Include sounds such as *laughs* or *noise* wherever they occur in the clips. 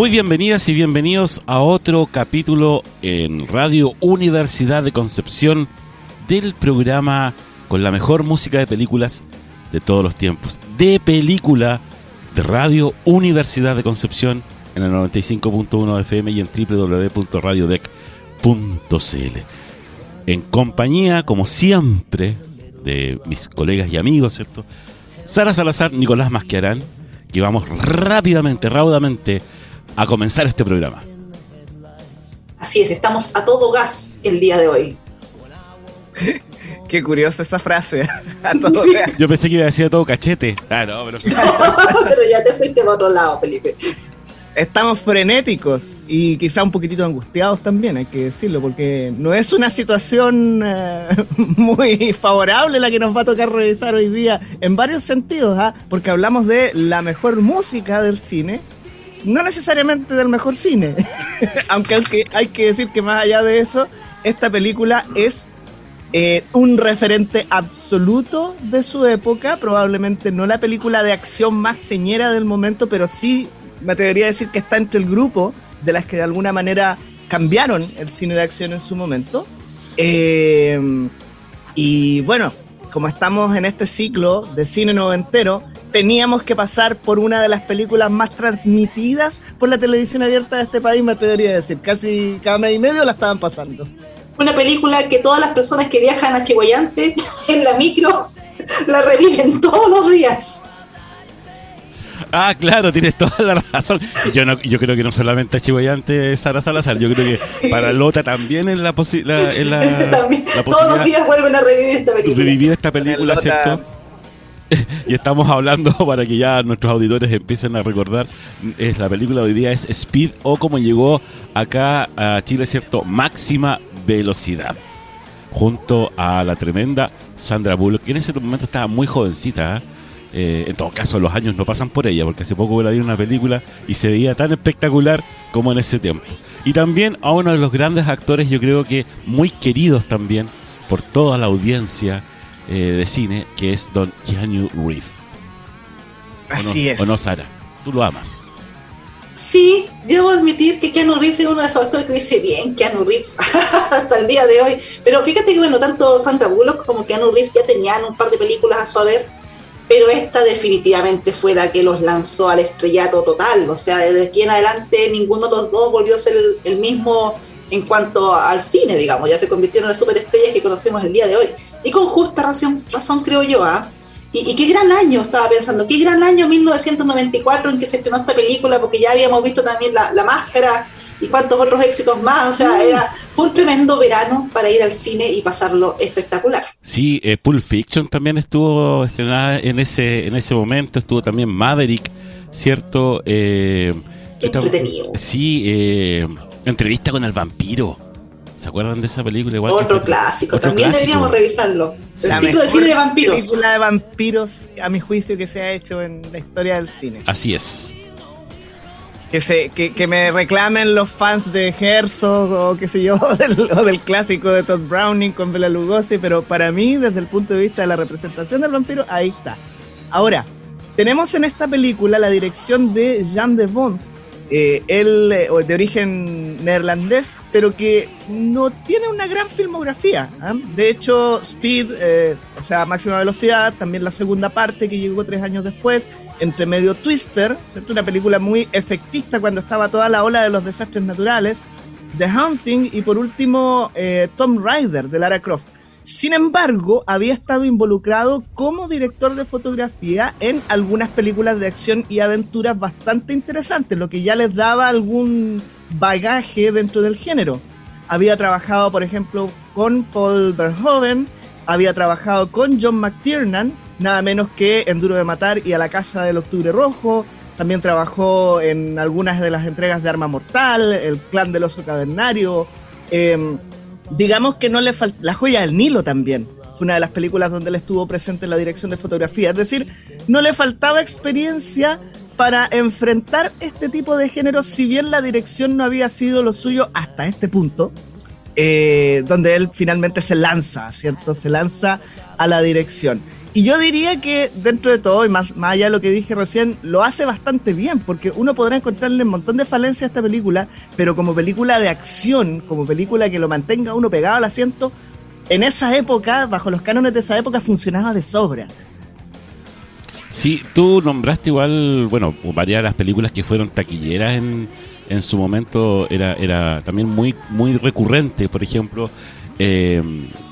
Muy bienvenidas y bienvenidos a otro capítulo en Radio Universidad de Concepción del programa con la mejor música de películas de todos los tiempos. De película de Radio Universidad de Concepción en el 95.1 FM y en www.radiodec.cl. En compañía, como siempre, de mis colegas y amigos, ¿cierto? Sara Salazar, Nicolás Masquiarán, que vamos rápidamente, raudamente a comenzar este programa. Así es, estamos a todo gas el día de hoy. *laughs* Qué curiosa esa frase. *laughs* Yo pensé que iba a decir a todo cachete. Ah, no, pero... *laughs* pero ya te fuiste para otro lado, Felipe. Estamos frenéticos y quizá un poquitito angustiados también, hay que decirlo, porque no es una situación eh, muy favorable la que nos va a tocar revisar hoy día en varios sentidos, ¿ah? porque hablamos de la mejor música del cine, no necesariamente del mejor cine. *laughs* aunque, hay que decir que más allá de eso, esta película es eh, un referente absoluto de su época. Probablemente no la película de acción más señera del momento, pero sí me atrevería a decir que está entre el grupo de las que de alguna manera cambiaron el cine de acción en su momento. Eh, y bueno, como estamos en este ciclo de cine noventero, teníamos que pasar por una de las películas más transmitidas por la televisión abierta de este país, me atrevería a decir. Casi cada mes y medio la estaban pasando. Una película que todas las personas que viajan a Chihuayante *laughs* en la micro la reviven todos los días. Ah, claro, tienes toda la razón. Yo, no, yo creo que no solamente a Chihuayante Sara Salazar, yo creo que para Lota también es la, posibilidad. *laughs* Todos los días vuelven a revivir esta película. Revivir esta película, ¿cierto? *laughs* y estamos hablando *laughs* para que ya nuestros auditores empiecen a recordar, es la película de hoy día es Speed o como llegó acá a Chile, ¿cierto? Máxima velocidad. Junto a la tremenda Sandra Bullock, que en ese momento estaba muy jovencita. ¿eh? Eh, en todo caso, los años no pasan por ella, porque hace poco la vi una película y se veía tan espectacular como en ese tiempo. Y también a uno de los grandes actores, yo creo que muy queridos también por toda la audiencia eh, de cine, que es Don Keanu Reeves. Así es. ¿O no, Sara? Tú lo amas. Sí, debo admitir que Keanu Reeves es uno de esos actores que dice bien, Keanu Reeves, *laughs* hasta el día de hoy. Pero fíjate que, bueno, tanto Sandra Bullock como Keanu Reeves ya tenían un par de películas a su haber, pero esta definitivamente fue la que los lanzó al estrellato total. O sea, desde aquí en adelante ninguno de los dos volvió a ser el mismo en cuanto al cine, digamos, ya se convirtieron en las superestrellas que conocemos el día de hoy. Y con justa razón, razón creo yo, ¿ah? Y, qué gran año, estaba pensando, qué gran año 1994 en que se estrenó esta película, porque ya habíamos visto también La, Máscara y cuantos otros éxitos más. O sea, mm. era, fue un tremendo verano para ir al cine y pasarlo espectacular. Sí, eh, Pulp Fiction también estuvo estrenada en ese, en ese momento, estuvo también Maverick, ¿cierto? Eh, qué entretenido. Sí, eh Entrevista con el vampiro. ¿Se acuerdan de esa película? Igual Otro clásico. También deberíamos revisarlo. El ciclo de cine de vampiros. película de vampiros, a mi juicio, que se ha hecho en la historia del cine. Así es. Que, se, que, me reclamen los fans de Herzog o qué sé yo, *laughs* del, o del clásico de Todd Browning con Bela Lugosi, pero para mí, desde el punto de vista de la representación del vampiro, ahí está. Ahora, tenemos en esta película la dirección de Jean de Bond, Eh, él de origen neerlandés, pero que no tiene una gran filmografía. ¿ah? De hecho, Speed, o sea, máxima velocidad, también la segunda parte que llegó tres años después, entre medio Twister, ¿cierto? una película muy efectista cuando estaba toda la ola de los desastres naturales, The Hunting y por último Tom Rider de Lara Croft. Sin embargo, había estado involucrado como director de fotografía en algunas películas de acción y aventuras bastante interesantes, lo que ya les daba algún bagaje dentro del género. Había trabajado, por ejemplo, con Paul Verhoeven, había trabajado con John McTiernan, nada menos que en Duro de Matar y a la Casa del Octubre Rojo. También trabajó en algunas de las entregas de Arma Mortal, El Clan del Oso Cavernario. Eh, digamos que no le falta. La joya del Nilo también. Fue una de las películas donde él estuvo presente en la dirección de fotografía. Es decir, no le faltaba experiencia para enfrentar este tipo de género, si bien la dirección no había sido lo suyo hasta este punto, eh, donde él finalmente se lanza, ¿cierto? Se lanza a la dirección. Y yo diría que dentro de todo, y más, más allá de lo que dije recién, lo hace bastante bien, porque uno podrá encontrarle un montón de falencias a esta película, pero como película de acción, como película que lo mantenga uno pegado al asiento, en esa época, bajo los cánones de esa época, funcionaba de sobra. Sí, tú nombraste igual, bueno, varias de las películas que fueron taquilleras en, en su momento, era, era también muy, muy recurrente, por ejemplo, eh,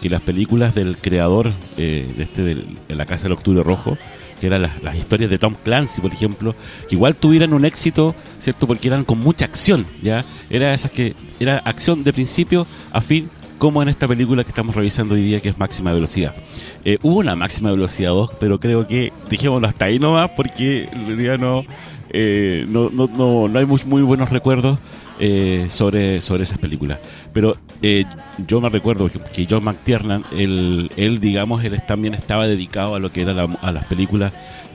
las películas del creador eh, de este de La Casa del Octubre Rojo, que eran las, historias de Tom Clancy, por ejemplo, que igual tuvieran un éxito, ¿cierto? Porque eran con mucha acción, ¿ya? Era esas que era acción de principio a fin, como en esta película que estamos revisando hoy día, que es Máxima Velocidad. Eh, hubo una Máxima Velocidad 2, pero creo que, dijémoslo hasta ahí nomás, porque en realidad no, no, no, no, no hay muy, muy buenos recuerdos eh, sobre, sobre esas películas. Pero eh, yo me recuerdo que John McTiernan, él, él, digamos, él también estaba dedicado a lo que era a las películas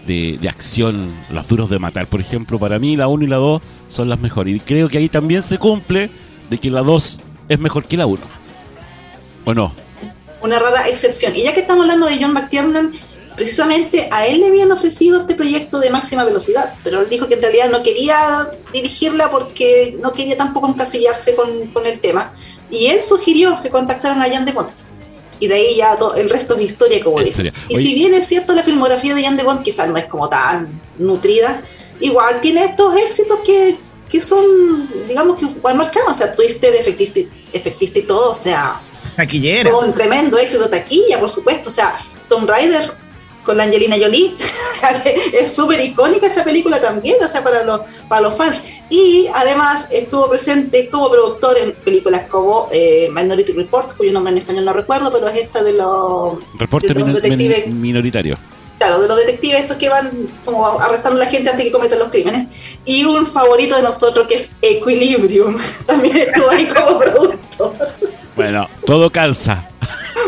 de, de, acción, Los Duros de Matar. Por ejemplo, para mí la 1 y la 2 son las mejores. Y creo que ahí también se cumple de que la 2 es mejor que la 1. ¿O no? Una rara excepción. Y ya que estamos hablando de John McTiernan, precisamente a él le habían ofrecido este proyecto de máxima velocidad, pero él dijo que en realidad no quería dirigirla porque no quería tampoco encasillarse con, con el tema. Y él sugirió que contactaran a Jan de Bont. Y de ahí ya todo, el resto es historia, como dice. Y si bien es cierto, la filmografía de Jan de Bont quizás no es como tan nutrida, igual tiene estos éxitos que, que son, digamos que igual marcados. O sea, Twister, efectista, efectista y todo, o sea. Taquillera. Fue un tremendo éxito taquilla, por supuesto. O sea, Tom Rider con la Angelina Jolie. *laughs* es súper icónica esa película también, o sea, para los, para los fans. Y además estuvo presente como productor en películas como eh, Minority Report, cuyo nombre en español no recuerdo, pero es esta de los, de los detectives minoritarios. Claro, de los detectives estos que van como arrestando a la gente antes que cometan los crímenes. Y un favorito de nosotros que es Equilibrium. *laughs* También estuvo ahí como *laughs* productor. Bueno, todo calza.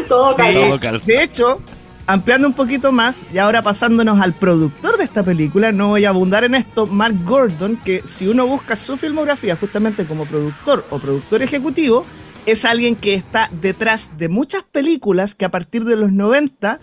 todo calza. Todo calza. De hecho, ampliando un poquito más y ahora pasándonos al productor de esta película, no voy a abundar en esto, Mark Gordon, que si uno busca su filmografía justamente como productor o productor ejecutivo, es alguien que está detrás de muchas películas que a partir de los 90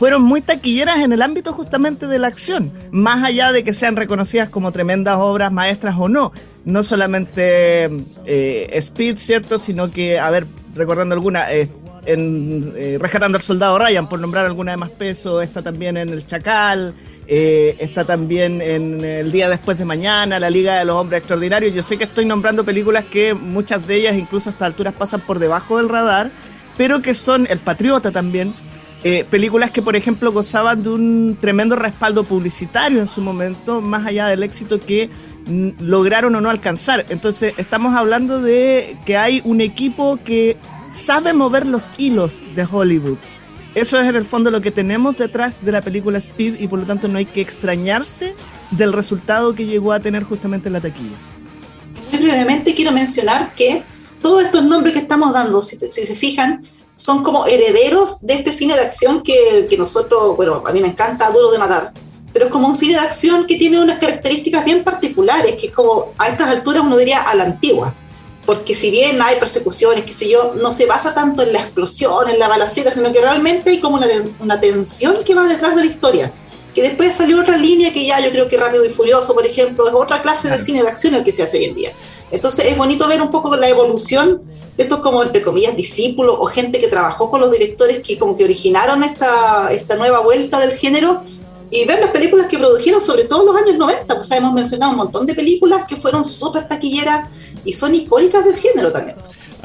fueron muy taquilleras en el ámbito justamente de la acción, más allá de que sean reconocidas como tremendas obras maestras o no. No solamente eh, Speed, ¿cierto? Sino que, a ver, recordando alguna, eh, en eh, Rescatando al Soldado Ryan, por nombrar alguna de más peso, está también en El Chacal, eh, está también en El Día Después de Mañana, La Liga de los Hombres Extraordinarios. Yo sé que estoy nombrando películas que muchas de ellas incluso a estas alturas pasan por debajo del radar, pero que son El Patriota también. Eh, películas que, por ejemplo, gozaban de un tremendo respaldo publicitario en su momento, más allá del éxito que mm, lograron o no alcanzar. Entonces, estamos hablando de que hay un equipo que sabe mover los hilos de Hollywood. Eso es en el fondo lo que tenemos detrás de la película Speed y por lo tanto no hay que extrañarse del resultado que llegó a tener justamente la taquilla. Muy brevemente quiero mencionar que todos estos nombres que estamos dando, si, se fijan, son como herederos de este cine de acción que, que nosotros, bueno, a mí me encanta Duro de Matar, pero es como un cine de acción que tiene unas características bien particulares, que es como a estas alturas uno diría a la antigua porque si bien hay persecuciones, qué sé yo, no se basa tanto en la explosión, en la balacera, sino que realmente hay como una, una tensión que va detrás de la historia, que después salió otra línea que ya yo creo que Rápido y Furioso, por ejemplo, es otra clase de cine de acción el que se hace hoy en día. Entonces es bonito ver un poco la evolución de estos como, entre comillas, discípulos o gente que trabajó con los directores que como que originaron esta, esta nueva vuelta del género y ver las películas que produjeron, sobre todo en los años 90. Pues hemos mencionado un montón de películas que fueron súper taquilleras y son icónicas del género también.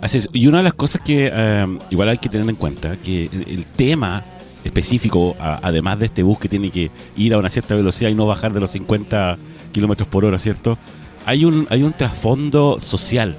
Así es. Y una de las cosas que eh, igual hay que tener en cuenta, que el tema específico, además de este bus que tiene que ir a una cierta velocidad y no bajar de los 50 kilómetros por hora, ¿cierto? Hay un, hay un trasfondo social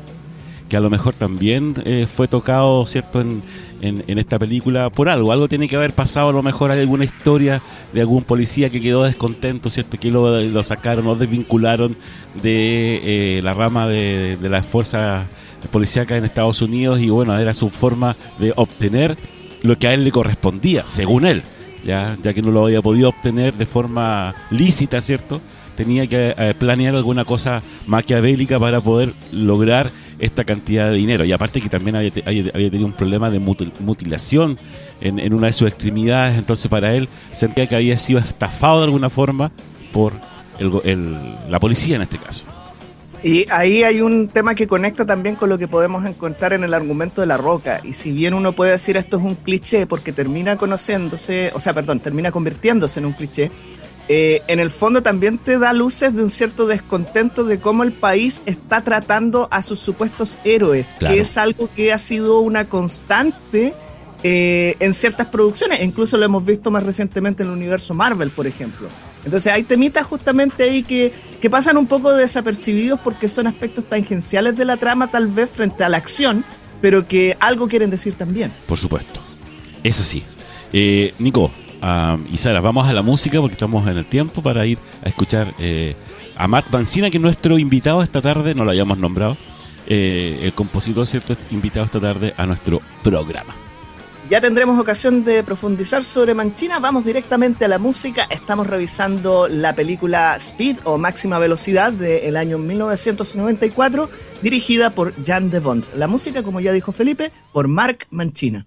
que a lo mejor también eh, fue tocado, ¿cierto?, en, en, esta película por algo. Algo tiene que haber pasado, a lo mejor hay alguna historia de algún policía que quedó descontento, ¿cierto?, que lo, lo sacaron o desvincularon de eh, la rama de, de las fuerzas policíacas en Estados Unidos y bueno, era su forma de obtener lo que a él le correspondía, según él, ya, ya que no lo había podido obtener de forma lícita, ¿cierto? Tenía que eh, planear alguna cosa maquiavélica para poder lograr esta cantidad de dinero. Y aparte que también había, tenido un problema de mutilación en, una de sus extremidades, entonces para él sentía que había sido estafado de alguna forma por la policía en este caso. Y ahí hay un tema que conecta también con lo que podemos encontrar en el argumento de la roca. Y si bien uno puede decir esto es un cliché porque termina conociéndose, o sea, perdón, termina convirtiéndose en un cliché, eh, en el fondo también te da luces de un cierto descontento de cómo el país está tratando a sus supuestos héroes, que es algo que ha sido una constante eh, en ciertas producciones, incluso lo hemos visto más recientemente en el universo Marvel, por ejemplo. Entonces hay temitas justamente ahí que, que pasan un poco desapercibidos porque son aspectos tangenciales de la trama tal vez frente a la acción, pero que algo quieren decir también. Por supuesto. Es así. Eh, Nico y Sara, vamos a la música porque estamos en el tiempo para ir a escuchar eh, a Mark Bancina, que es nuestro invitado esta tarde, no lo hayamos nombrado, eh, el compositor, ¿cierto?, invitado esta tarde a nuestro programa. Ya tendremos ocasión de profundizar sobre Manchina. Vamos directamente a la música. Estamos revisando la película Speed o Máxima Velocidad del año 1994, dirigida por Jan de Bond. La música, como ya dijo Felipe, por Mark Manchina.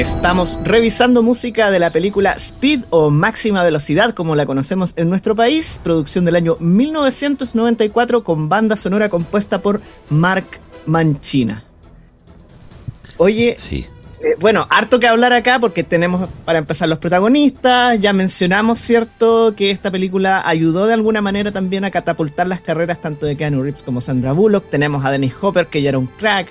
Estamos revisando música de la película Speed o Máxima Velocidad, como la conocemos en nuestro país, producción del año 1994 con banda sonora compuesta por Mark Manchina. Oye, Sí. eh, bueno, harto que hablar acá porque tenemos para empezar los protagonistas, ya mencionamos, ¿cierto?, que esta película ayudó de alguna manera también a catapultar las carreras tanto de Keanu Reeves como Sandra Bullock, tenemos a Dennis Hopper que ya era un crack,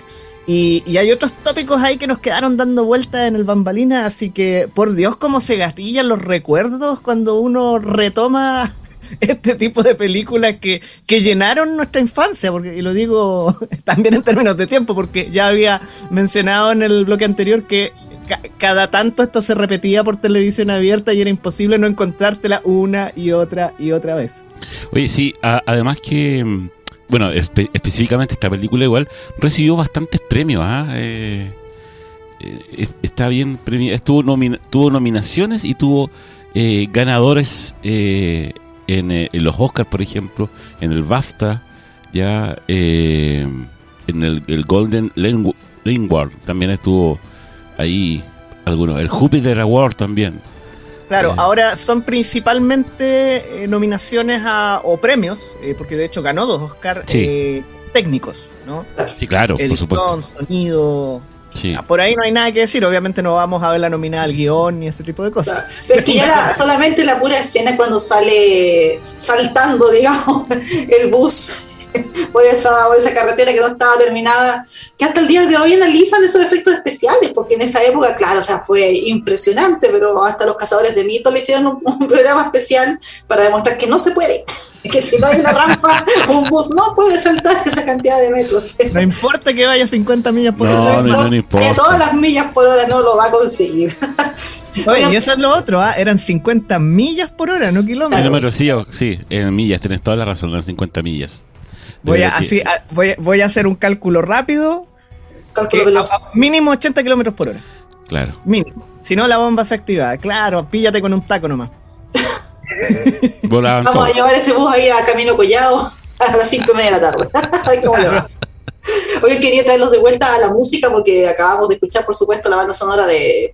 y, y hay otros tópicos ahí que nos quedaron dando vueltas en el bambalina, así que por Dios cómo se gastillan los recuerdos cuando uno retoma *laughs* este tipo de películas que, que llenaron nuestra infancia, porque y lo digo *laughs* también en términos de tiempo, porque ya había mencionado en el bloque anterior que ca- cada tanto esto se repetía por televisión abierta y era imposible no encontrártela una y otra y otra vez. Oye, sí, además que, mm, bueno, espe- específicamente esta película igual recibió bastantes premios, ¿ah? Eh, eh, es- está bien premiada, tuvo nominaciones y tuvo eh, ganadores eh, en, eh, en los Oscars, por ejemplo, en el BAFTA, ya en el, el Golden Lane Award también estuvo ahí algunos, el Jupiter Award también. Claro, Eh. ahora son principalmente eh, nominaciones a, o premios, eh, porque de hecho ganó dos Oscar Sí. eh, técnicos, ¿no? Sí, claro, por supuesto. Edición, sonido. Sí. Por ahí no hay nada que decir, obviamente no vamos a ver la nominada al guion ni ese tipo de cosas. Pero es que ya la- solamente la pura escena cuando sale saltando, *laughs* digamos, el bus *laughs* por esa, por esa carretera que no estaba terminada, que hasta el día de hoy analizan esos efectos especiales, porque en esa época, claro, o sea, fue impresionante, pero hasta los cazadores de mitos le hicieron un, *laughs* un programa especial para demostrar que no se puede, *laughs* que si no hay una rampa, un bus no puede saltar esa cantidad de metros. No importa que vaya 50 millas por No, hora. no, no, no importa. todas las millas por hora no lo va a conseguir. Oye, y eso es lo otro, ¿ah? eran 50 millas por hora, no kilómetros. Kilómetros, sí, sí, en millas, tenés toda la razón, eran 50 millas. Voy a, así, a- voy, a- voy a hacer un cálculo rápido. Cálculo que a- mínimo 80 kilómetros por hora. Claro. Mínimo. Si no, la bomba se activa. Claro, píllate con un taco nomás. *laughs* Vamos a llevar ese bus ahí a Camino Collado *laughs* a las 5 y media de la tarde. *laughs* Ay, cómo le va. Hoy quería traerlos de vuelta a la música porque acabamos de escuchar, por supuesto, la banda sonora de.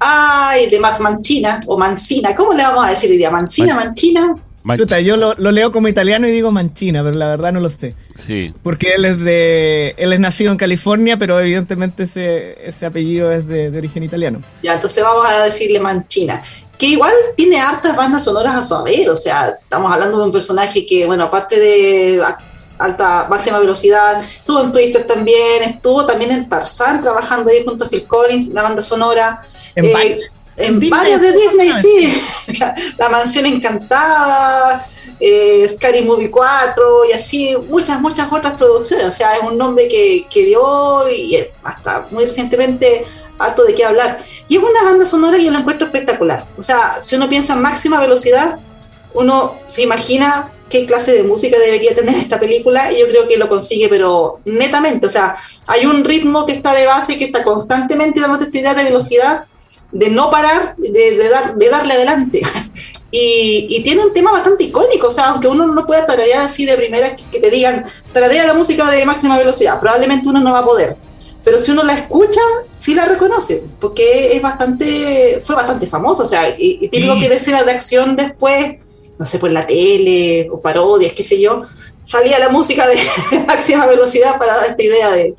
Ay, de Max Manchina o Mancina. ¿Cómo le vamos a decir hoy día? ¿Mancina, Man- Manchina? Chuta, yo lo, lo leo como italiano y digo manchina, pero la verdad no lo sé. Sí. Porque él es de. Él es nacido en California, pero evidentemente ese, ese apellido es de, de origen italiano. Ya, entonces vamos a decirle Manchina. Que igual tiene hartas bandas sonoras a su haber. O sea, estamos hablando de un personaje que, bueno, aparte de alta máxima velocidad, estuvo en Twister también, estuvo también en Tarzán trabajando ahí junto a Phil Collins, la banda sonora. En Eh, en Disney, varias de Disney, sí. La, *laughs* la Mansión Encantada, eh, Scary Movie 4 y así muchas, muchas otras producciones. O sea, es un nombre que, que dio y hasta muy recientemente harto de qué hablar. Y es una banda sonora que yo la encuentro espectacular. O sea, si uno piensa en máxima velocidad, uno se imagina qué clase de música debería tener esta película y yo creo que lo consigue, pero netamente. O sea, hay un ritmo que está de base, que está constantemente dando idea de velocidad, de no parar, de, de dar, de darle adelante. Y, y tiene un tema bastante icónico, o sea, aunque uno no pueda tararear así de primera, que, que te digan, tararea la música de máxima velocidad, probablemente uno no va a poder. Pero si uno la escucha, sí la reconoce, porque es bastante, fue bastante famosa, o sea, y, y típico Sí. que de escenas de acción después, no sé, por la tele o parodias, qué sé yo, salía la música de *laughs* máxima velocidad para dar esta idea de,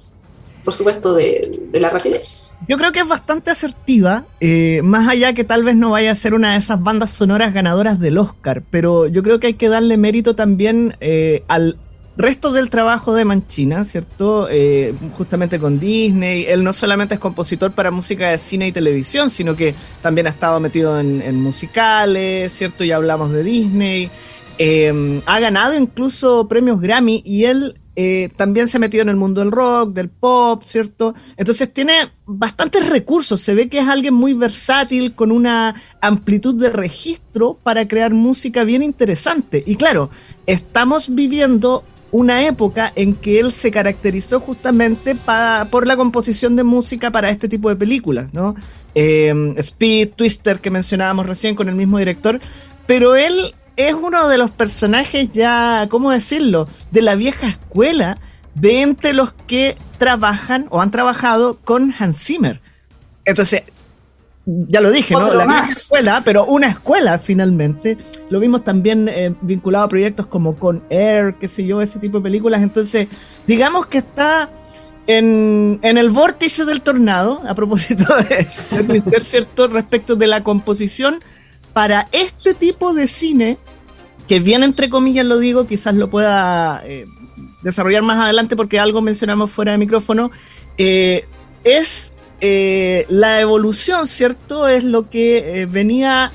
por supuesto, de, de la rapidez. Yo creo que es bastante asertiva, eh, más allá que tal vez no vaya a ser una de esas bandas sonoras ganadoras del Oscar, pero yo creo que hay que darle mérito también eh, al resto del trabajo de Manchina, ¿cierto? Eh, justamente con Disney, él no solamente es compositor para música de cine y televisión, sino que también ha estado metido en, musicales, ¿cierto? Ya hablamos de Disney. Ha ganado incluso premios Grammy y él eh, también se ha metido en el mundo del rock, del pop, ¿cierto? Entonces tiene bastantes recursos, se ve que es alguien muy versátil, con una amplitud de registro para crear música bien interesante. Y claro, estamos viviendo una época en que él se caracterizó justamente por la composición de música para este tipo de películas, ¿no? Em, Speed, Twister, que mencionábamos recién con el mismo director, pero él es uno de los personajes ya, ¿cómo decirlo?, de la vieja escuela, de entre los que trabajan o han trabajado con Hans Zimmer. Entonces, ya lo dije, ¿no? La más. escuela, pero una escuela finalmente. Lo vimos también eh, vinculado a proyectos como con Air, qué sé yo, ese tipo de películas. Entonces, digamos que está en, el vórtice del tornado, a propósito de, de ¿cierto? Respecto de la composición para este tipo de cine, que bien entre comillas lo digo, quizás lo pueda eh, desarrollar más adelante porque algo mencionamos fuera de micrófono, eh, es eh, la evolución, ¿cierto? Es lo que venía,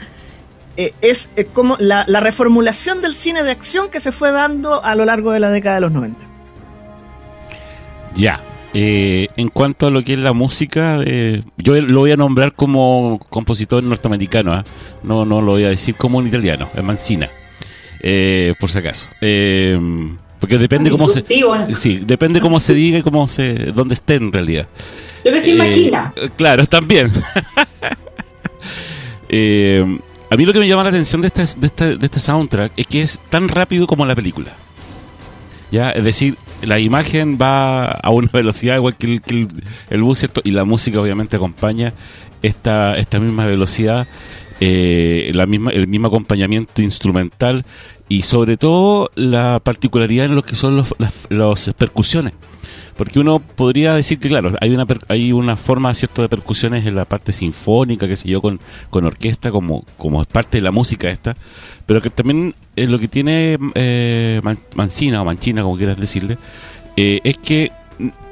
es como la, reformulación del cine de acción que se fue dando a lo largo de la década de los 90. Ya. En cuanto a lo que es la música, yo lo voy a nombrar como compositor norteamericano, ¿ah? no, no lo voy a decir como un italiano, es Mancina, por si acaso. porque depende cómo se, sí, depende cómo se diga y cómo se, dónde esté en realidad. Debe decir máquina. Eh, claro, también. *laughs* Eh, a mí lo que me llama la atención de este, de, este, de este soundtrack es que es tan rápido como la película. ¿Ya? Es decir, la imagen va a una *laughs* velocidad igual que el, el, bus, ¿cierto? Y la música obviamente acompaña esta, esta misma velocidad, eh, la misma, el mismo acompañamiento instrumental y sobre todo la particularidad en lo que son los, las percusiones. Porque uno podría decir que, claro, hay una, hay una forma cierto de percusiones en la parte sinfónica, que sé yo, con, con orquesta, como, como parte de la música esta, pero que también es lo que tiene eh, Mancina o Manchina, como quieras decirle, eh, es que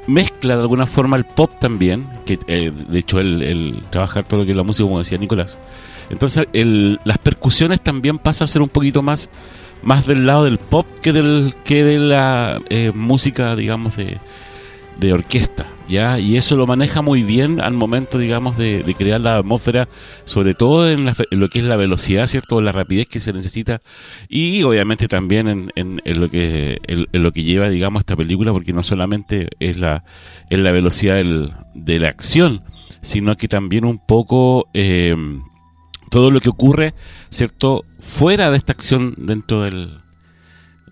mezcla de alguna forma el pop también, que eh, de hecho él, trabaja todo lo que es la música, como decía Nicolás. Entonces el, las percusiones también pasan a ser un poquito más más del lado del pop que del que de la música digamos de, de orquesta, ¿ya? Y eso lo maneja muy bien al momento, digamos, de, crear la atmósfera, sobre todo en, lo que es la velocidad, ¿cierto? La rapidez que se necesita y obviamente también en, en, lo, que, en, lo que lleva, digamos, esta película, porque no solamente es la, es la velocidad del, de la acción, sino que también un poco... Eh, todo lo que ocurre, ¿cierto? Fuera de esta acción dentro del,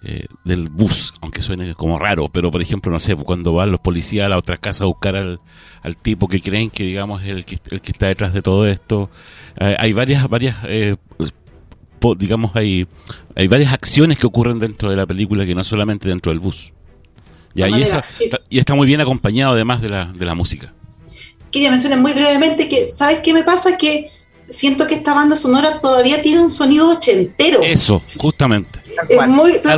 eh, del bus, aunque suene como raro, pero por ejemplo, no sé, cuando van los policías a la otra casa a buscar al, tipo que creen que digamos es el que, el que está detrás de todo esto, eh, hay varias, varias eh, digamos, hay, hay varias acciones que ocurren dentro de la película que no solamente dentro del bus. y, esa, y está muy bien acompañado además de la, de la música. Quería mencionar muy brevemente que, ¿sabes qué me pasa? Que siento que esta banda sonora todavía tiene un sonido ochentero. Eso, justamente.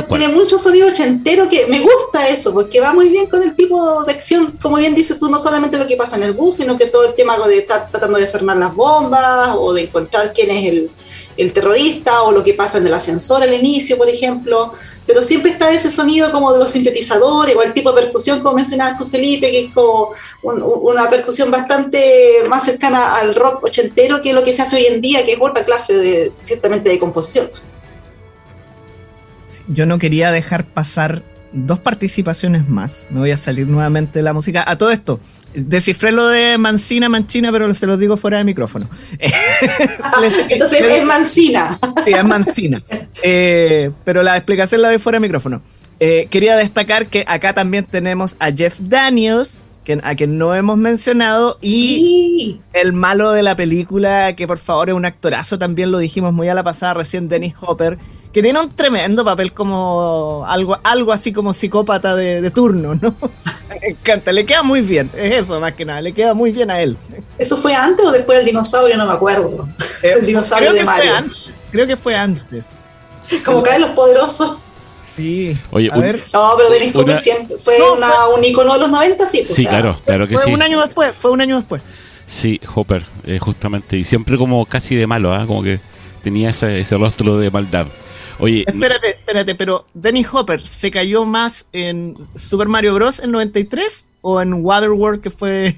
tiene mucho sonido ochentero que me gusta eso, porque va muy bien con el tipo de acción, como bien dices tú, no solamente lo que pasa en el bus, sino que todo el tema de estar tratando de desarmar las bombas o de encontrar quién es el, el terrorista o lo que pasa en el ascensor al inicio, por ejemplo, pero siempre está ese sonido como de los sintetizadores o el tipo de percusión, como mencionabas tú, Felipe, que es como una percusión bastante más cercana al rock ochentero que lo que se hace hoy en día, que es otra clase de, ciertamente, de composición. Yo no quería dejar pasar dos participaciones más. Me voy a salir nuevamente de la música. A todo esto, Descifré lo de Mancina, Manchina, pero se los digo fuera de micrófono. *laughs* Entonces es Mancina. Sí, es Mancina. Eh, pero la explicación la doy fuera de micrófono. Eh, quería destacar que acá también tenemos a Jeff Daniels, a quien no hemos mencionado, y el malo de la película, que por favor es un actorazo, también lo dijimos muy a la pasada recién, Dennis Hopper, que tiene un tremendo papel como algo, algo así como psicópata de, turno, ¿no? *laughs* Me encanta, le queda muy bien, es eso más que nada, le queda muy bien a él. ¿Eso fue antes o después del dinosaurio? No me acuerdo. Eh, el dinosaurio de Mario. creo que fue antes. Como caen los poderosos. Sí. Oye, a ver. No, pero Dennis Hopper siempre fue un icono de los 90, sí. Pues, sí, claro, claro que sí. Fue un año después, fue un año después. Sí, Hopper, eh, justamente. Y siempre como casi de malo, ¿ah? Como que tenía ese, ese rostro de maldad. Oye, Espérate, espérate, pero Dennis Hopper se cayó más en Super Mario Bros. en 93 o en Waterworld que fue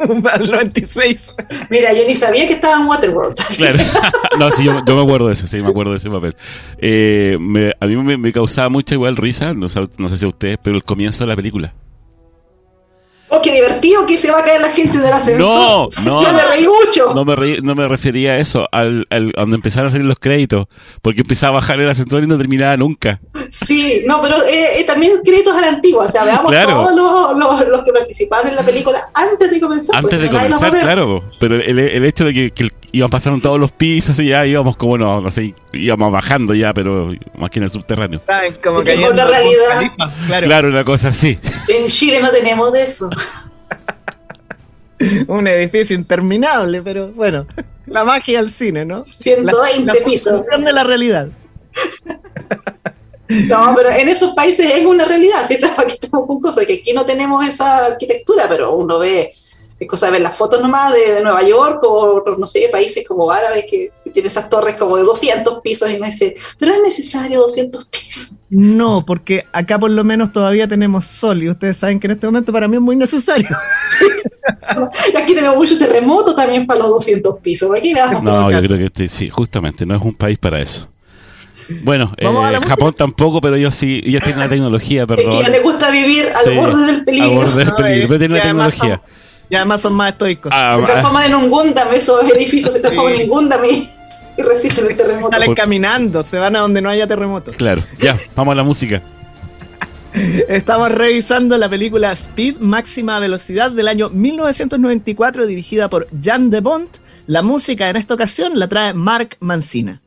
*laughs* al 96. Mira, yo ni sabía que estaba en Waterworld. Claro. *laughs* no, sí, yo, yo me acuerdo de eso, sí, me acuerdo de ese papel. Eh, me- a mí me, me causaba mucha igual risa, no, sé- no sé si a ustedes, pero el comienzo de la película. Oh, qué divertido que se va a caer la gente del ascensor. No, *laughs* no, Yo me reí mucho. No me, reí- no me refería a eso, al, al- cuando empezaron a salir los créditos, porque empezaba a bajar el ascensor y no terminaba nunca. Sí, no, pero eh, eh, también créditos a la antigua. O sea, veamos Claro. todos los, los- los que participaron en la película antes de comenzar. Antes pues, de comenzar, claro. Pero el, el hecho de que, que iban pasando todos los pisos y ya íbamos como, no, no sé, íbamos bajando ya, pero más que en el subterráneo. Como que Burj realidad- Claro, Claro, una cosa así. En Chile no tenemos de eso. *laughs* un edificio interminable, pero bueno, la magia del cine, ¿no? 120 la pisos. función de la realidad. *laughs* No, pero en esos países es una realidad. Si sabes que estamos con cosas, que aquí no tenemos esa arquitectura, pero uno ve, es cosa de ver las fotos nomás de, de Nueva York o no sé, países como árabes que, que tienen esas torres como de 200 pisos y uno dice, pero es necesario 200 pisos. No, porque acá por lo menos todavía tenemos sol y ustedes saben que en este momento para mí es muy necesario. Y *laughs* aquí tenemos mucho terremoto también para los 200 pisos. Aquí vamos a No, yo creo que este- sí, justamente, no es un país para eso. Bueno, *laughs* eh. Japón tampoco, pero ellos sí, ellos tienen la tecnología, Es que perdón. ya le gusta vivir al Sí, borde del peligro. al borde del No, peligro, eh, pero tienen la tecnología. son- Y además son más estoicos. Ah, Se transforman en un Gundam, esos edificios se transforman Sí. en Gundam y, y resisten el terremoto. Salen caminando, se van a donde no haya terremoto. Claro, ya, vamos a la música. Estamos revisando la película Speed Máxima Velocidad del año 1994 dirigida por Jan de Bont. La música en esta ocasión la trae Mark Mancina.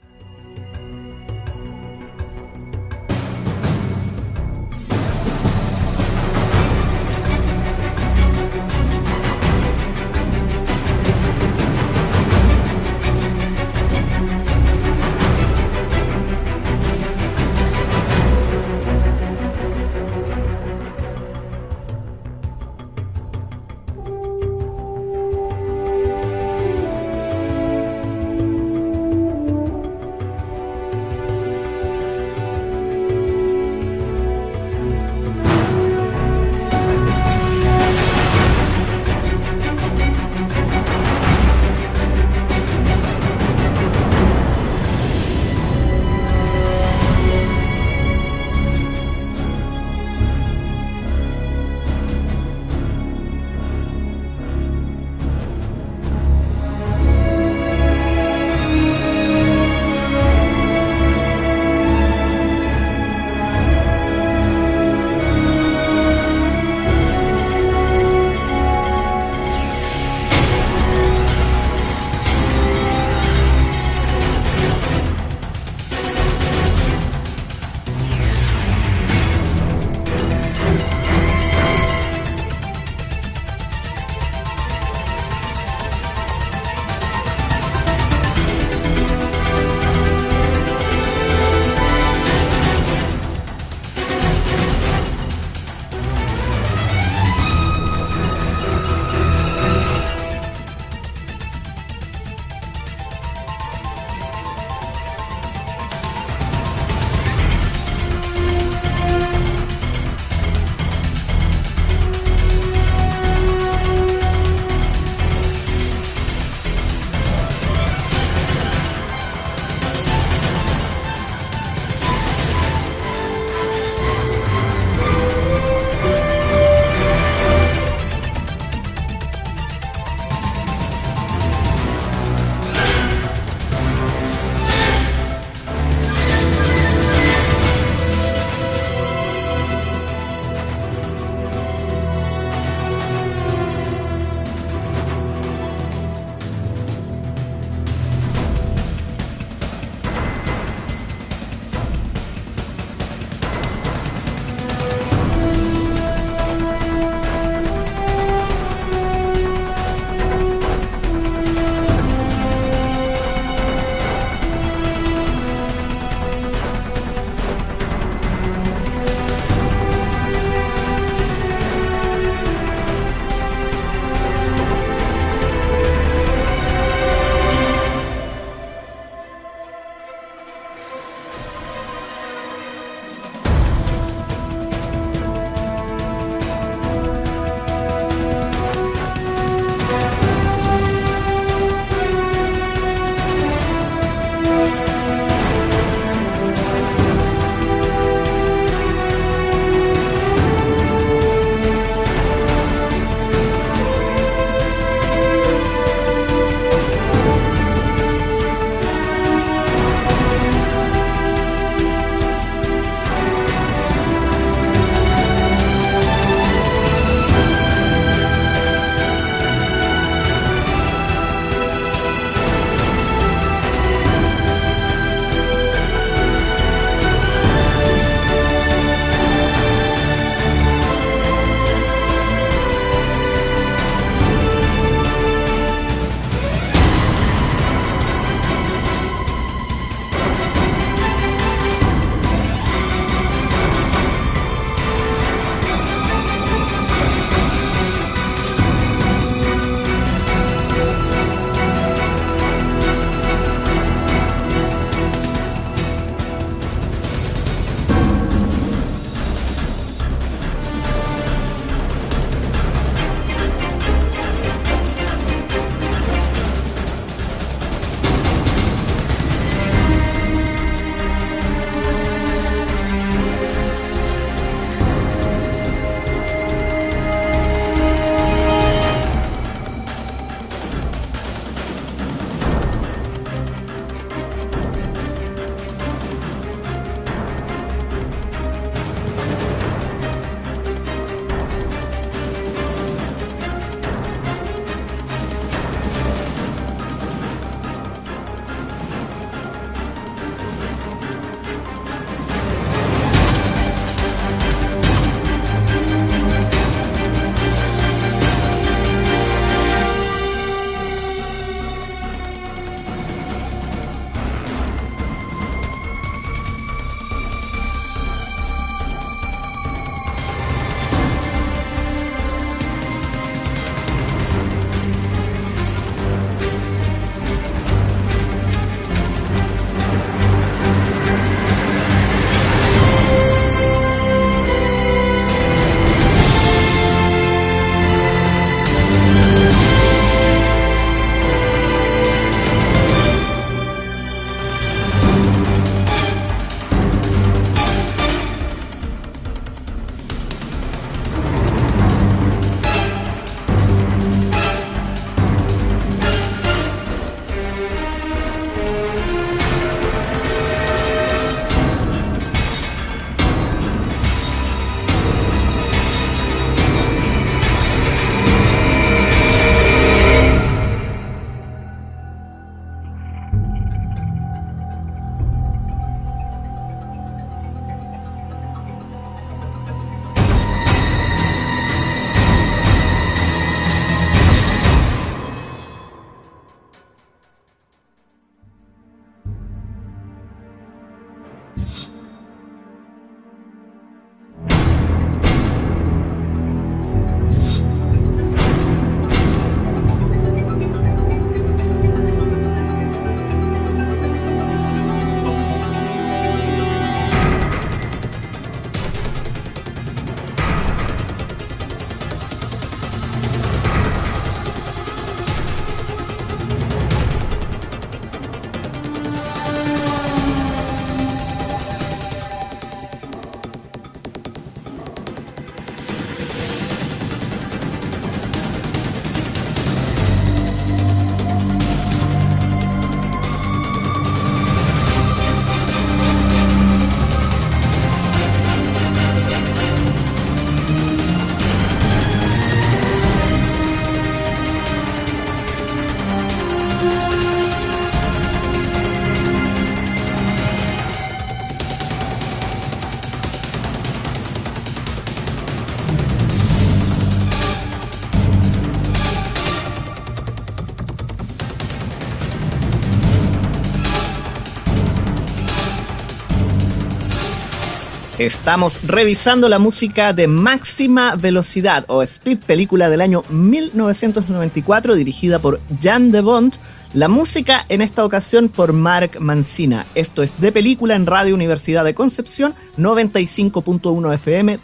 Estamos revisando la música de Máxima Velocidad o Speed, película del año 1994 dirigida por Jan de Bond. La música en esta ocasión por Mark Mancina. Esto es de película en Radio Universidad de Concepción, 95.1 FM,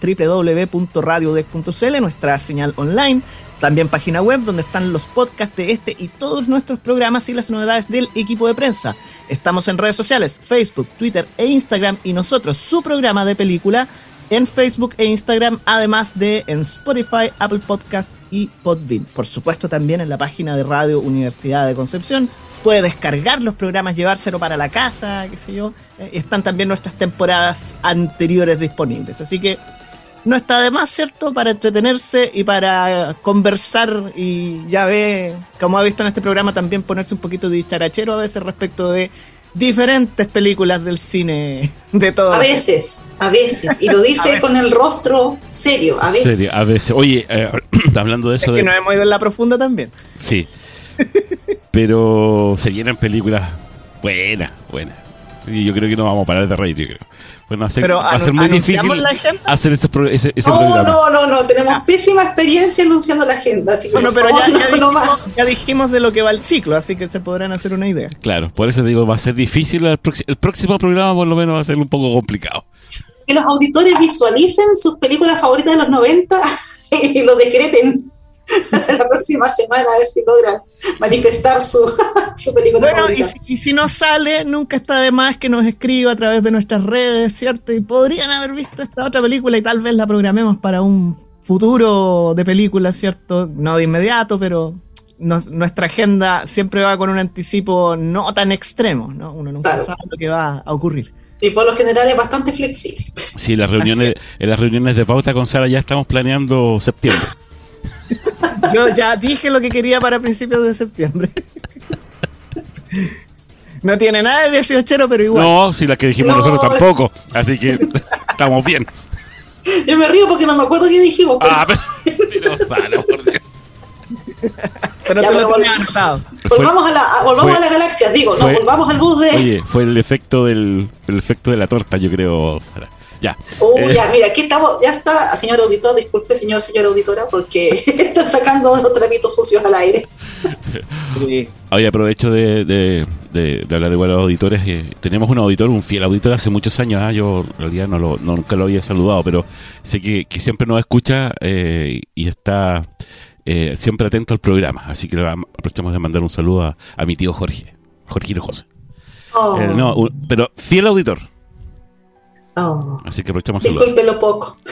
www.radiodec.cl, nuestra señal online. También página web donde están los podcasts de este y todos nuestros programas y las novedades del equipo de prensa. Estamos en redes sociales, Facebook, Twitter e Instagram y nosotros, su programa de película, en Facebook e Instagram, además de en Spotify, Apple Podcast y Podbean. Por supuesto también en la página de Radio Universidad de Concepción. Puede descargar los programas, llevárselo para la casa, qué sé yo. Eh, Están también nuestras temporadas anteriores disponibles. Así que no está de más, ¿cierto? Para entretenerse y para conversar y ya ve, como ha visto en este programa, también ponerse un poquito de dicharachero a veces respecto de diferentes películas del cine de todo. A veces, a veces. Y lo dice *laughs* con el rostro serio, a veces. Serio, a veces. Oye, eh, *clears throat* hablando de eso Es de... que nos hemos ido en la profunda también. Sí. Pero se vienen películas buenas, buenas. Y yo creo que no vamos a parar de reír, yo creo. Bueno, va a ser, Pero va a ser muy ¿anunciamos difícil hacer ese, pro- ese, ese No, programa. no, no, no, tenemos pésima experiencia anunciando la agenda, así que Bueno, pero ya, favor, ya no, no más. dijimos, ya dijimos de lo que va el ciclo, así que se podrán hacer una idea. Claro, por eso digo, va a ser difícil. El, el próximo programa, por lo menos, va a ser un poco complicado. Que los auditores visualicen sus películas favoritas de los 90 *laughs* y lo decreten *laughs* la próxima semana a ver si logran manifestar su, *laughs* su película Bueno, y si, y si no sale, nunca está de más que nos escriba a través de nuestras redes, ¿cierto? Y podrían haber visto esta otra película y tal vez la programemos para un futuro de películas, ¿cierto? No de inmediato, pero nos- nuestra agenda siempre va con un anticipo no tan extremo, ¿no? Uno nunca Claro. sabe lo que va a ocurrir. Y por lo general es bastante flexible. Sí, las reuniones, en las reuniones de pauta con Sara ya estamos planeando septiembre. Yo ya dije lo que quería para principios de septiembre. No tiene nada de 18, pero igual. No, si las que dijimos No. nosotros tampoco. Así que estamos bien. Yo me río porque no me acuerdo qué dijimos. pero Ah, pero, pero Sara, por Dios. pero ya, te lo pero tenía vol- anotado. Fue- volvamos a la, a- volvamos fue- a la galaxia, digo, fue- no, volvamos al bus de. Oye, fue el efecto del el efecto de la torta, yo creo, Sara. Ya. Oh, Eh, ya, mira, aquí estamos, ya está, señor auditor, disculpe, señor, señora auditora, porque *laughs* están sacando unos trapitos sucios al aire. Sí. Hoy aprovecho de, de- de- de hablar igual a los auditores. eh, tenemos un auditor, un fiel auditor hace muchos años. ah, Yo en realidad no lo, no- nunca lo había saludado, pero sé que, que siempre nos escucha eh, y está eh, siempre atento al programa. Así que aprovechamos de mandar un saludo a, a mi tío Jorge, Jorge José. Oh, Eh, no, un- pero fiel auditor. Oh. Así que aprovechamos. Disculpe lo poco. *laughs*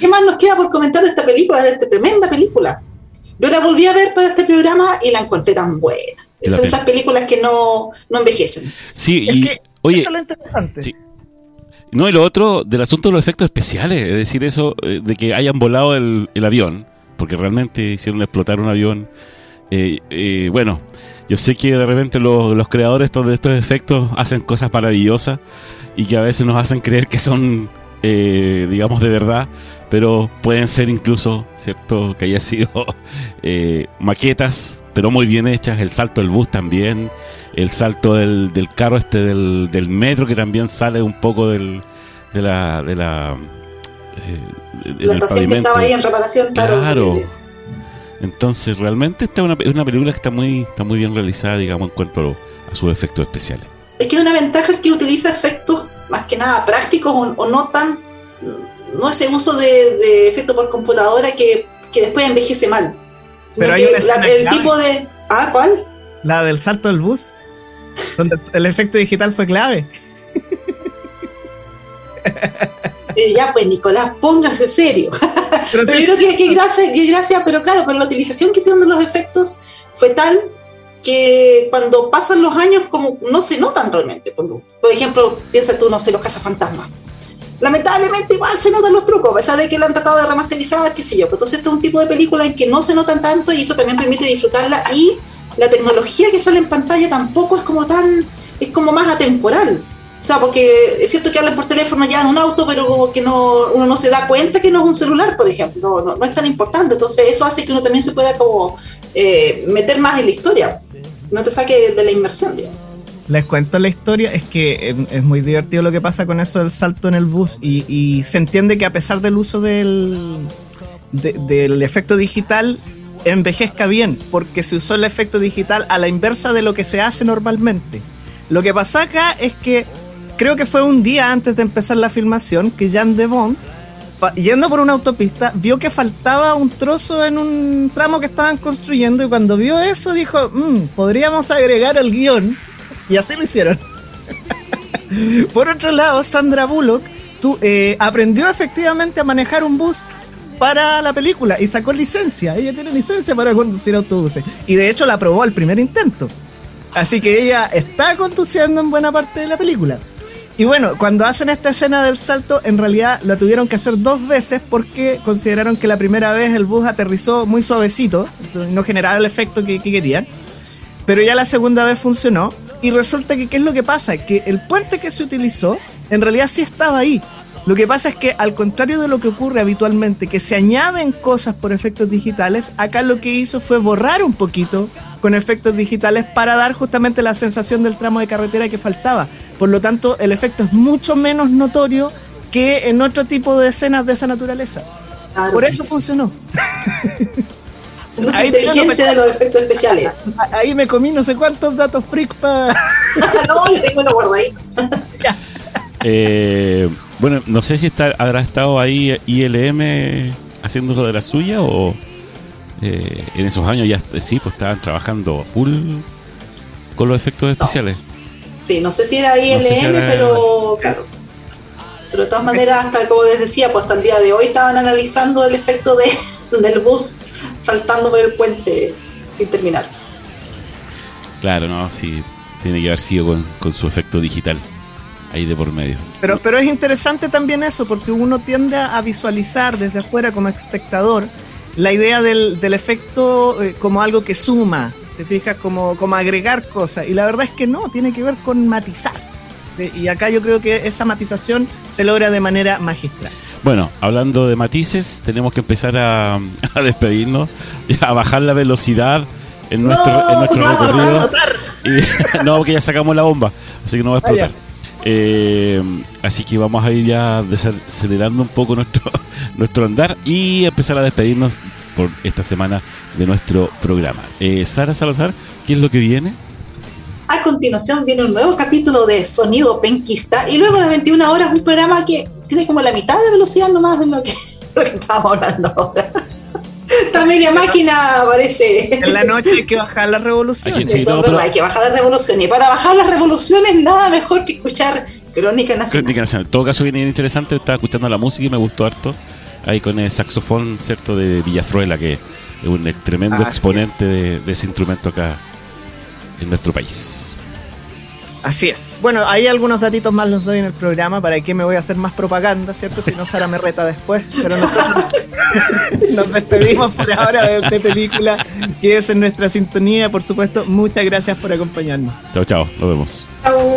¿Qué más nos queda por comentar de esta película, de esta tremenda película? Yo la volví a ver para este programa y la encontré tan buena. Son pena. esas películas que no, no envejecen. Sí, Es y que oye, eso es lo interesante. Sí. No, y lo otro del asunto de los efectos especiales, es decir, eso eh, de que hayan volado el, el avión, porque realmente hicieron explotar un avión. Eh, eh, bueno, yo sé que de repente los, los creadores de estos efectos hacen cosas maravillosas y que a veces nos hacen creer que son, eh, digamos, de verdad, pero pueden ser incluso, ¿cierto? Que haya sido *laughs* eh, maquetas, pero muy bien hechas. El salto del bus también, el salto del, del carro este del, del metro que también sale un poco del, de la... De la eh, en La el estación que estaba ahí en reparación, claro. Claro. Entonces, realmente esta es una, película que está muy, está muy bien realizada, digamos, en cuanto a sus efectos especiales. Es que una ventaja es que utiliza efectos más que nada prácticos o, o no tan. No ese uso de, de efecto por computadora que, que después envejece mal. Pero hay una escena el clave. tipo de. Ah, ¿cuál? La del salto del bus, donde el efecto digital fue clave. *laughs* Eh, ya, pues Nicolás, póngase serio. *laughs* Pero Pero yo creo que, que gracias, que gracias, pero claro, pero la utilización que hicieron de los efectos fue tal que cuando pasan los años como no se notan realmente. Por, por ejemplo, piensa tú, no sé, los cazafantasmas. Lamentablemente igual se notan los trucos, a pesar de que lo han tratado de remasterizar, qué sé yo. Pero entonces este es un tipo de película en que no se notan tanto y eso también permite disfrutarla y la tecnología que sale en pantalla tampoco es como tan, es como más atemporal. O sea, porque es cierto que hablan por teléfono ya en un auto, pero como que no, uno no se da cuenta que no es un celular, por ejemplo, no, no es tan importante. Entonces eso hace que uno también se pueda como eh, meter más en la historia, no te saque de la inmersión, digamos. Les cuento la historia, es que es, muy divertido lo que pasa con eso del salto en el bus y, se entiende que a pesar del uso del, del efecto digital, envejezca bien, porque se usó el efecto digital a la inversa de lo que se hace normalmente. Lo que pasó acá es que creo que fue un día antes de empezar la filmación que Jan de Bond, yendo por una autopista, vio que faltaba un trozo en un tramo que estaban construyendo y cuando vio eso dijo, mm, podríamos agregar el guion y así lo hicieron. *laughs* por otro lado, Sandra Bullock eh, aprendió efectivamente a manejar un bus para la película y sacó licencia. Ella tiene licencia para conducir autobuses. Y de hecho la aprobó al primer intento. Así que ella está conduciendo en buena parte de la película. Y bueno, cuando hacen esta escena del salto, en realidad la tuvieron que hacer dos veces porque consideraron que la primera vez el bus aterrizó muy suavecito, no generaba el efecto que, que querían. Pero ya la segunda vez funcionó. Y resulta que, ¿qué es lo que pasa? Que el puente que se utilizó, en realidad sí estaba ahí. Lo que pasa es que al contrario de lo que ocurre habitualmente, que se añaden cosas por efectos digitales, acá lo que hizo fue borrar un poquito con efectos digitales para dar justamente la sensación del tramo de carretera que faltaba. Por lo tanto, el efecto es mucho menos notorio que en otro tipo de escenas de esa naturaleza. Por eso funcionó. ahí inteligente de los efectos especiales. Ahí me comí no sé cuántos datos freak para. *laughs* no, yo tengo uno guardadito. eh, bueno, no sé si está, habrá estado ahí ILM haciendo lo de la suya o eh, en esos años ya sí, pues estaban trabajando full con los efectos especiales. Sí, no sé si era ILM, pero claro. Pero de todas maneras, hasta como les decía, pues hasta el día de hoy estaban analizando el efecto de, *laughs* del bus saltando por el puente sin terminar. Claro, no, sí, tiene que haber sido con, con su efecto digital ahí de por medio. Pero, pero es interesante también eso, porque uno tiende a visualizar desde afuera como espectador la idea del, efecto eh, como algo que suma, te fijas, como, como agregar cosas. Y la verdad es que no, tiene que ver con matizar. Y acá yo creo que esa matización se logra de manera magistral. Bueno, hablando de matices, tenemos que empezar a, *laughs* despedirnos, a bajar la velocidad en nuestro, en nuestro recorrido. *laughs* no, porque ya sacamos la bomba, así que no va a ah, explotar. Eh, así que vamos a ir ya acelerando un poco nuestro, *laughs* nuestro andar y empezar a despedirnos por esta semana de nuestro programa. Eh, Sara Salazar, ¿qué es lo que viene? A continuación viene un nuevo capítulo de Sonido Penquista y luego las 21 horas un programa que tiene como la mitad de velocidad nomás de lo que, *laughs* lo que estábamos hablando ahora. También máquina parece. En la noche hay que bajar las revoluciones. hay que bajar las revoluciones. Y para bajar las revoluciones, nada mejor que escuchar Crónica Nacional. Crónica Nacional. En todo caso, viene interesante. Estaba escuchando la música y me gustó harto. Ahí con el saxofón, ¿cierto? De Villafruela, que es un tremendo exponente de, de ese instrumento acá en nuestro país. Así es. Bueno, hay algunos datitos más los doy en el programa para que me voy a hacer más propaganda, ¿cierto? Si no, Sara me reta después. Pero nos *laughs* despedimos por ahora de esta película que es en nuestra sintonía. Por supuesto, muchas gracias por acompañarnos. Chao, chao. Nos vemos. Chao.